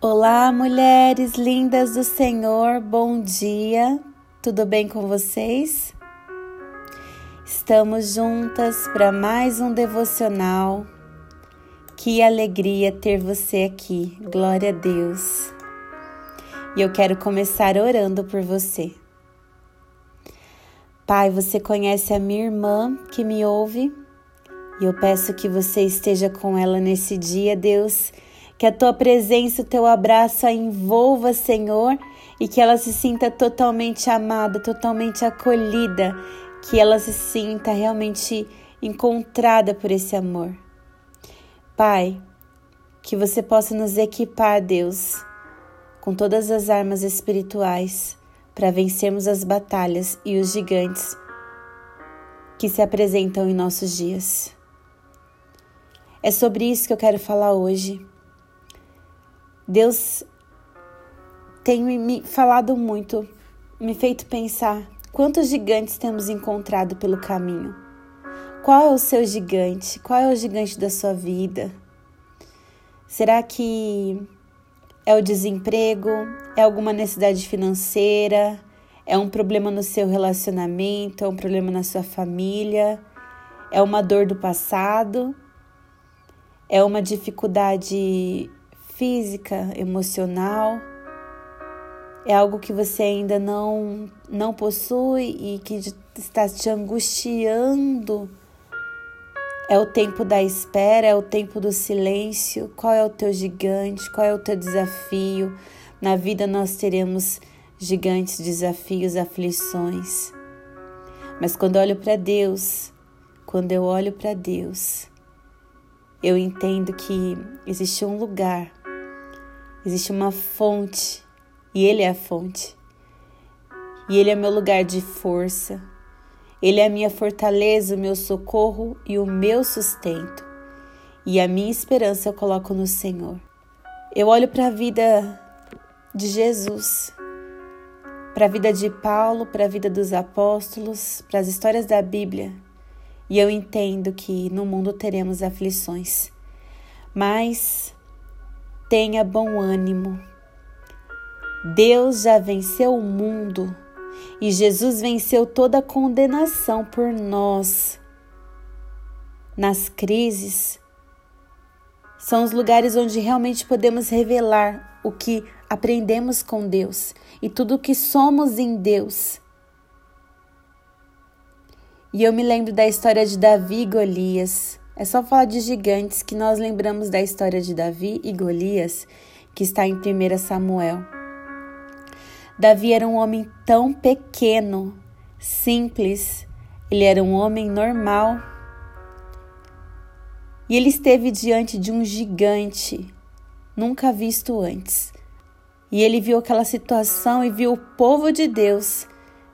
Olá, mulheres lindas do Senhor, bom dia, tudo bem com vocês? Estamos juntas para mais um devocional. Que alegria ter você aqui, glória a Deus. E eu quero começar orando por você. Pai, você conhece a minha irmã que me ouve e eu peço que você esteja com ela nesse dia, Deus que a tua presença, o teu abraço a envolva, Senhor, e que ela se sinta totalmente amada, totalmente acolhida, que ela se sinta realmente encontrada por esse amor. Pai, que você possa nos equipar, Deus, com todas as armas espirituais para vencermos as batalhas e os gigantes que se apresentam em nossos dias. É sobre isso que eu quero falar hoje. Deus tem me falado muito, me feito pensar quantos gigantes temos encontrado pelo caminho. Qual é o seu gigante? Qual é o gigante da sua vida? Será que é o desemprego? É alguma necessidade financeira? É um problema no seu relacionamento? É um problema na sua família? É uma dor do passado? É uma dificuldade física, emocional. É algo que você ainda não, não possui e que está te angustiando. É o tempo da espera, é o tempo do silêncio. Qual é o teu gigante? Qual é o teu desafio? Na vida nós teremos gigantes, desafios, aflições. Mas quando olho para Deus, quando eu olho para Deus, eu entendo que existe um lugar Existe uma fonte e Ele é a fonte. E Ele é meu lugar de força. Ele é a minha fortaleza, o meu socorro e o meu sustento. E a minha esperança eu coloco no Senhor. Eu olho para a vida de Jesus, para a vida de Paulo, para a vida dos apóstolos, para as histórias da Bíblia, e eu entendo que no mundo teremos aflições. Mas Tenha bom ânimo. Deus já venceu o mundo e Jesus venceu toda a condenação por nós. Nas crises, são os lugares onde realmente podemos revelar o que aprendemos com Deus e tudo o que somos em Deus. E eu me lembro da história de Davi e Golias. É só falar de gigantes que nós lembramos da história de Davi e Golias, que está em 1 Samuel. Davi era um homem tão pequeno, simples, ele era um homem normal. E ele esteve diante de um gigante, nunca visto antes. E ele viu aquela situação e viu o povo de Deus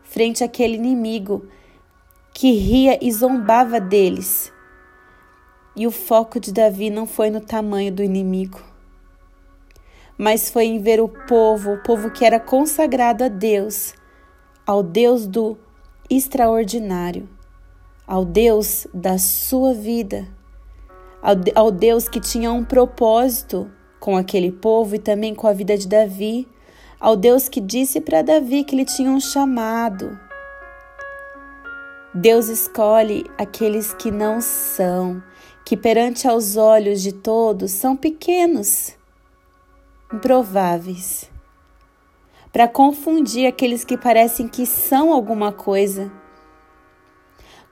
frente àquele inimigo que ria e zombava deles. E o foco de Davi não foi no tamanho do inimigo, mas foi em ver o povo, o povo que era consagrado a Deus, ao Deus do extraordinário, ao Deus da sua vida, ao, Deus que tinha um propósito com aquele povo e também com a vida de Davi, ao Deus que disse para Davi que ele tinha um chamado. Deus escolhe aqueles que não são, que perante aos olhos de todos são pequenos, improváveis, para confundir aqueles que parecem que são alguma coisa.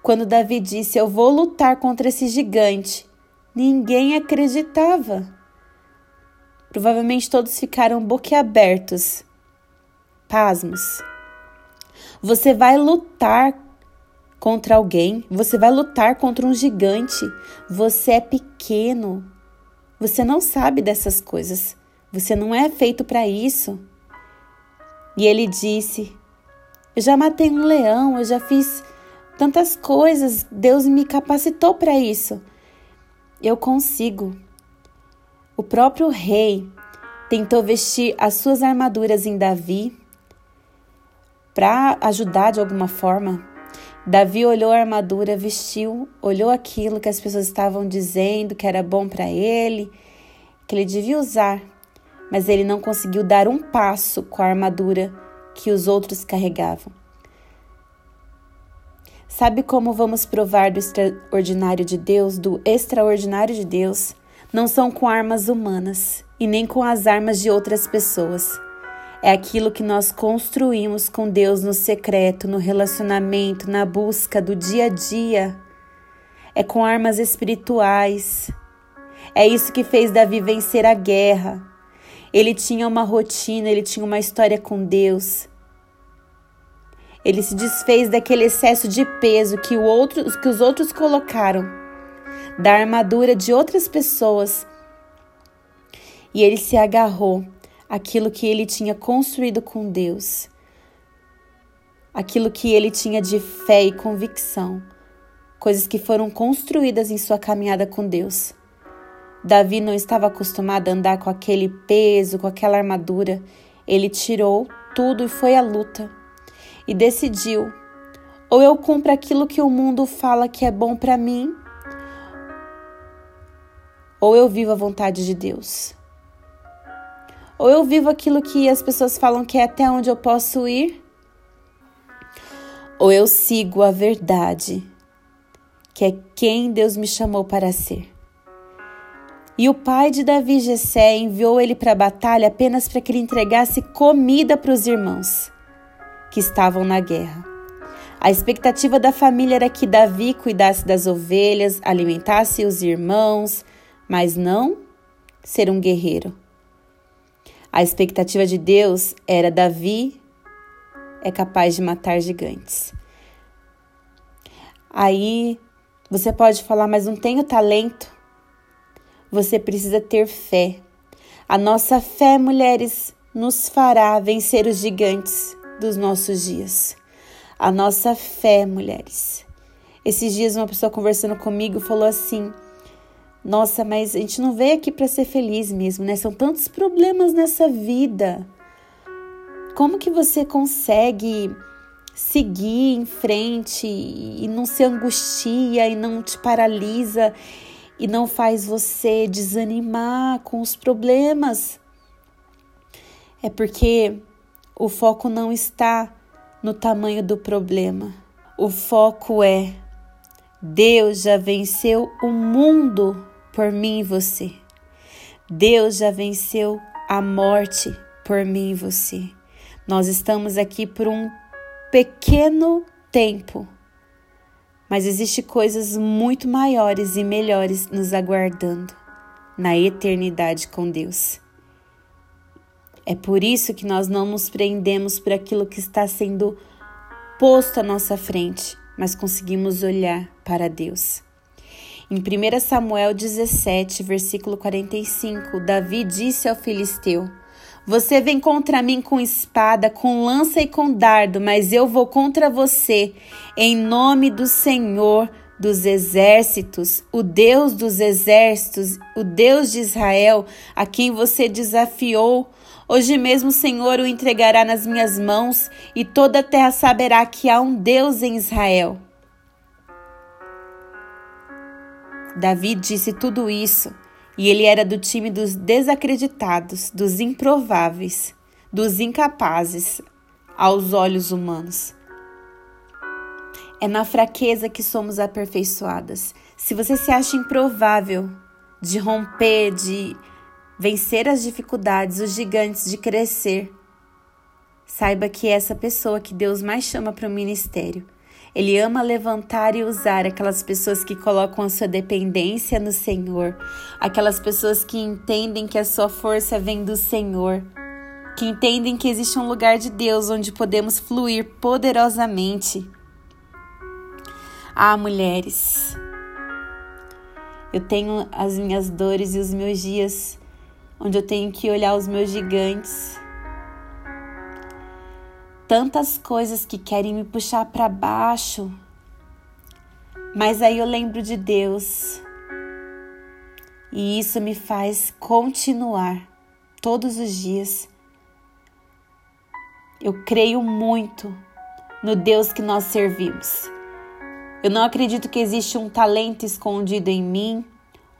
Quando Davi disse: Eu vou lutar contra esse gigante, ninguém acreditava. Provavelmente todos ficaram boquiabertos, pasmos. Você vai lutar contra alguém, você vai lutar contra um gigante. Você é pequeno. Você não sabe dessas coisas. Você não é feito para isso. E ele disse: Eu já matei um leão, eu já fiz tantas coisas, Deus me capacitou para isso. Eu consigo. O próprio rei tentou vestir as suas armaduras em Davi para ajudar de alguma forma, Davi olhou a armadura, vestiu, olhou aquilo que as pessoas estavam dizendo que era bom para ele, que ele devia usar, mas ele não conseguiu dar um passo com a armadura que os outros carregavam. Sabe como vamos provar do extraordinário de Deus, do extraordinário de Deus? Não são com armas humanas e nem com as armas de outras pessoas. É aquilo que nós construímos com Deus no secreto, no relacionamento, na busca do dia a dia. É com armas espirituais. É isso que fez Davi vencer a guerra. Ele tinha uma rotina, ele tinha uma história com Deus. Ele se desfez daquele excesso de peso que, o outro, que os outros colocaram, da armadura de outras pessoas. E ele se agarrou àquilo que ele tinha construído com Deus, aquilo que ele tinha de fé e convicção, coisas que foram construídas em sua caminhada com Deus. Davi não estava acostumado a andar com aquele peso, com aquela armadura. Ele tirou tudo e foi à luta e decidiu: ou eu cumpro aquilo que o mundo fala que é bom para mim, ou eu vivo a vontade de Deus. Ou eu vivo aquilo que as pessoas falam que é até onde eu posso ir, ou eu sigo a verdade, que é quem Deus me chamou para ser. E o pai de Davi, Jessé, enviou ele para a batalha apenas para que ele entregasse comida para os irmãos que estavam na guerra. A expectativa da família era que Davi cuidasse das ovelhas, alimentasse os irmãos, mas não ser um guerreiro. A expectativa de Deus era Davi é capaz de matar gigantes. Aí você pode falar, mas não tenho talento. Você precisa ter fé. A nossa fé, mulheres, nos fará vencer os gigantes dos nossos dias. A nossa fé, mulheres. Esses dias uma pessoa conversando comigo falou assim: "Nossa, mas a gente não veio aqui para ser feliz mesmo, né? São tantos problemas nessa vida. Como que você consegue seguir em frente e não se angustia e não te paralisa e não faz você desanimar com os problemas?" É porque o foco não está no tamanho do problema. O foco é: Deus já venceu o mundo por mim e você. Deus já venceu a morte por mim e você. Nós estamos aqui por um pequeno tempo, mas existe coisas muito maiores e melhores nos aguardando na eternidade com Deus. É por isso que nós não nos prendemos por aquilo que está sendo posto à nossa frente, mas conseguimos olhar para Deus. Em 1 Samuel 17, versículo 45, Davi disse ao filisteu: Você vem contra mim com espada, com lança e com dardo, mas eu vou contra você, em nome do Senhor dos exércitos, o Deus dos exércitos, o Deus de Israel, a quem você desafiou Hoje mesmo o Senhor o entregará nas minhas mãos e toda a terra saberá que há um Deus em Israel. Davi disse tudo isso e ele era do time dos desacreditados, dos improváveis, dos incapazes aos olhos humanos. É na fraqueza que somos aperfeiçoadas. Se você se acha improvável de romper, de vencer as dificuldades, os gigantes de crescer. Saiba que é essa pessoa que Deus mais chama para o ministério. Ele ama levantar e usar aquelas pessoas que colocam a sua dependência no Senhor, aquelas pessoas que entendem que a sua força vem do Senhor, que entendem que existe um lugar de Deus onde podemos fluir poderosamente. Ah, mulheres, eu tenho as minhas dores e os meus dias onde eu tenho que olhar os meus gigantes. Tantas coisas que querem me puxar para baixo. Mas aí eu lembro de Deus. E isso me faz continuar todos os dias. Eu creio muito no Deus que nós servimos. Eu não acredito que existe um talento escondido em mim,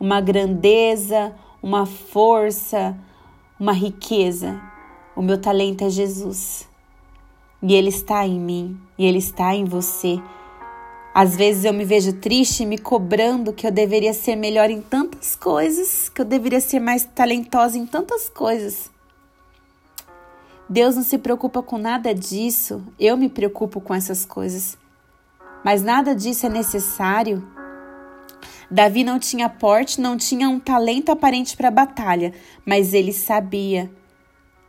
uma grandeza, uma força, uma riqueza. O meu talento é Jesus. E ele está em mim, e ele está em você. Às vezes eu me vejo triste, me cobrando que eu deveria ser melhor em tantas coisas, que eu deveria ser mais talentosa em tantas coisas. Deus não se preocupa com nada disso, eu me preocupo com essas coisas. Mas nada disso é necessário. Davi não tinha porte, não tinha um talento aparente para a batalha, mas ele sabia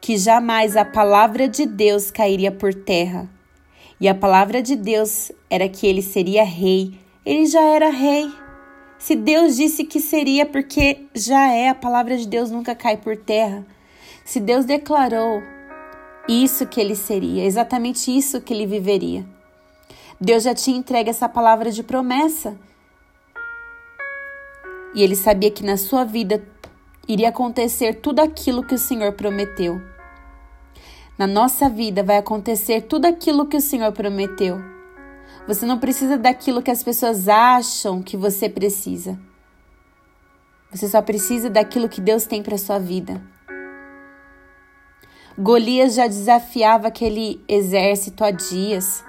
que jamais a palavra de Deus cairia por terra. E a palavra de Deus era que ele seria rei. Ele já era rei. Se Deus disse que seria, porque já é, a palavra de Deus nunca cai por terra. Se Deus declarou isso que ele seria, exatamente isso que ele viveria. Deus já tinha entregue essa palavra de promessa. E ele sabia que na sua vida iria acontecer tudo aquilo que o Senhor prometeu. Na nossa vida vai acontecer tudo aquilo que o Senhor prometeu. Você não precisa daquilo que as pessoas acham que você precisa. Você só precisa daquilo que Deus tem para sua vida. Golias já desafiava aquele exército há dias,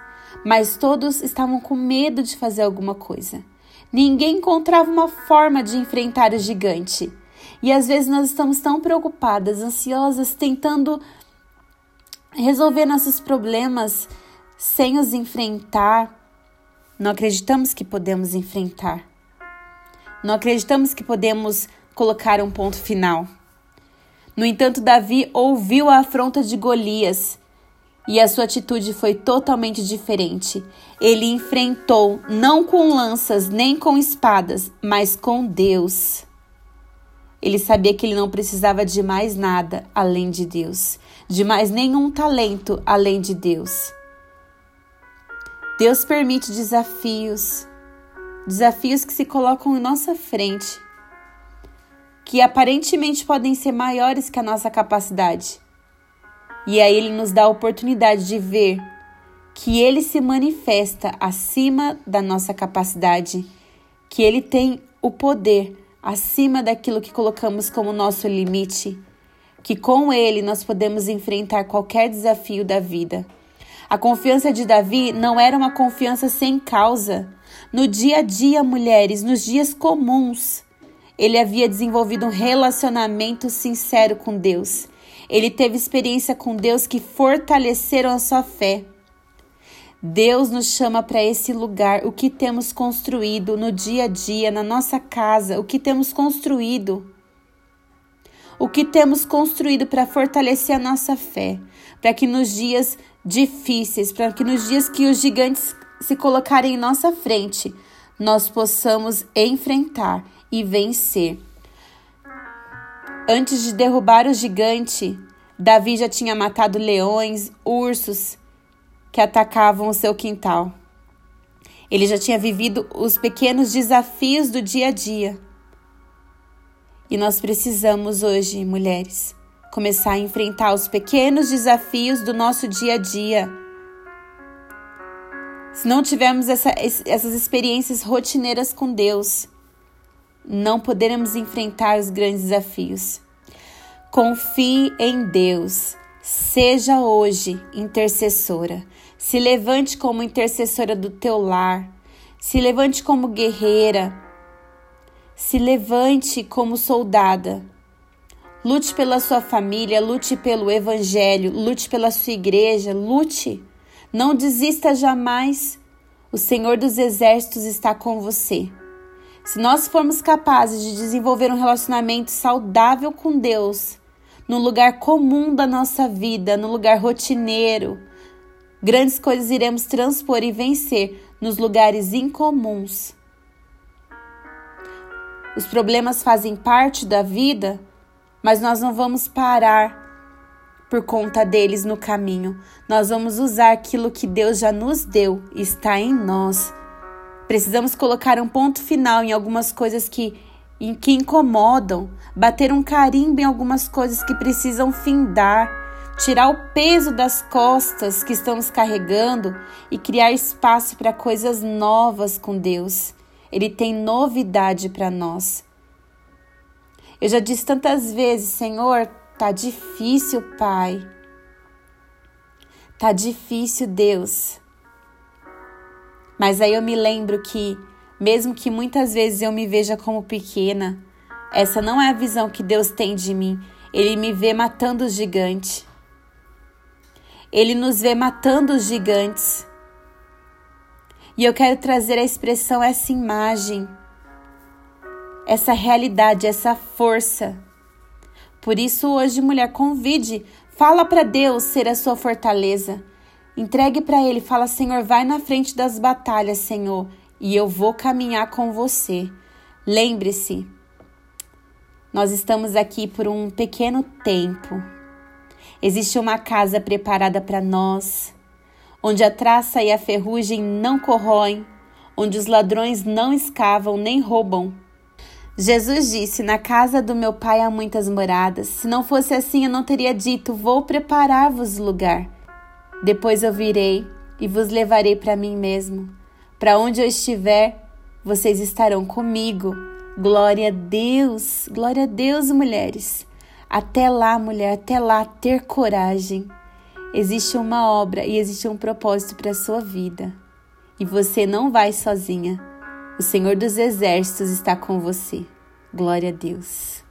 mas todos estavam com medo de fazer alguma coisa. Ninguém encontrava uma forma de enfrentar o gigante. E às vezes nós estamos tão preocupadas, ansiosas, tentando resolver nossos problemas sem os enfrentar, não acreditamos que podemos enfrentar. Não acreditamos que podemos colocar um ponto final. No entanto, Davi ouviu a afronta de Golias e a sua atitude foi totalmente diferente. Ele enfrentou não com lanças nem com espadas, mas com Deus. Ele sabia que ele não precisava de mais nada além de Deus, de mais nenhum talento além de Deus. Deus permite desafios, desafios que se colocam em nossa frente, que aparentemente podem ser maiores que a nossa capacidade. E aí ele nos dá a oportunidade de ver que ele se manifesta acima da nossa capacidade, que ele tem o poder acima daquilo que colocamos como nosso limite, que com ele nós podemos enfrentar qualquer desafio da vida. A confiança de Davi não era uma confiança sem causa. No dia a dia, mulheres, nos dias comuns, ele havia desenvolvido um relacionamento sincero com Deus. Ele teve experiência com Deus que fortaleceram a sua fé. Deus nos chama para esse lugar, o que temos construído no dia a dia, na nossa casa, o que temos construído. O que temos construído para fortalecer a nossa fé, para que nos dias difíceis, para que nos dias que os gigantes se colocarem em nossa frente, nós possamos enfrentar e vencer. Antes de derrubar o gigante, Davi já tinha matado leões, ursos, que atacavam o seu quintal. Ele já tinha vivido os pequenos desafios do dia a dia. E nós precisamos hoje, mulheres, começar a enfrentar os pequenos desafios do nosso dia a dia. Se não tivermos essa, essas experiências rotineiras com Deus, não poderemos enfrentar os grandes desafios. Confie em Deus. Seja hoje intercessora. Se levante como intercessora do teu lar. Se levante como guerreira. Se levante como soldada. Lute pela sua família, lute pelo evangelho, lute pela sua igreja, lute. Não desista jamais. O Senhor dos Exércitos está com você. Se nós formos capazes de desenvolver um relacionamento saudável com Deus, no lugar comum da nossa vida, no lugar rotineiro, Grandes coisas iremos transpor e vencer nos lugares incomuns. Os problemas fazem parte da vida, mas nós não vamos parar por conta deles no caminho. Nós vamos usar aquilo que Deus já nos deu, está em nós. Precisamos colocar um ponto final em algumas coisas que, em, que incomodam, bater um carimbo em algumas coisas que precisam findar tirar o peso das costas que estamos carregando e criar espaço para coisas novas com Deus. Ele tem novidade para nós. Eu já disse tantas vezes, Senhor, Tá difícil, Pai. Tá difícil, Deus. Mas aí eu me lembro que, mesmo que muitas vezes eu me veja como pequena, essa não é a visão que Deus tem de mim. Ele me vê matando os gigantes. Ele nos vê matando os gigantes. E eu quero trazer a expressão essa imagem, essa realidade, essa força. Por isso, hoje, mulher, convide, fala para Deus ser a sua fortaleza. Entregue para Ele, fala: Senhor, vai na frente das batalhas, Senhor, e eu vou caminhar com você. Lembre-se, nós estamos aqui por um pequeno tempo. Existe uma casa preparada para nós onde a traça e a ferrugem não corroem, onde os ladrões não escavam nem roubam. Jesus disse: Na casa do meu pai há muitas moradas. Se não fosse assim, eu não teria dito: Vou preparar-vos lugar. Depois eu virei e vos levarei para mim mesmo. Para onde eu estiver, vocês estarão comigo. Glória a Deus, glória a Deus, mulheres. Até lá, mulher, até lá, ter coragem. Existe uma obra e existe um propósito para a sua vida. E você não vai sozinha. O Senhor dos Exércitos está com você. Glória a Deus.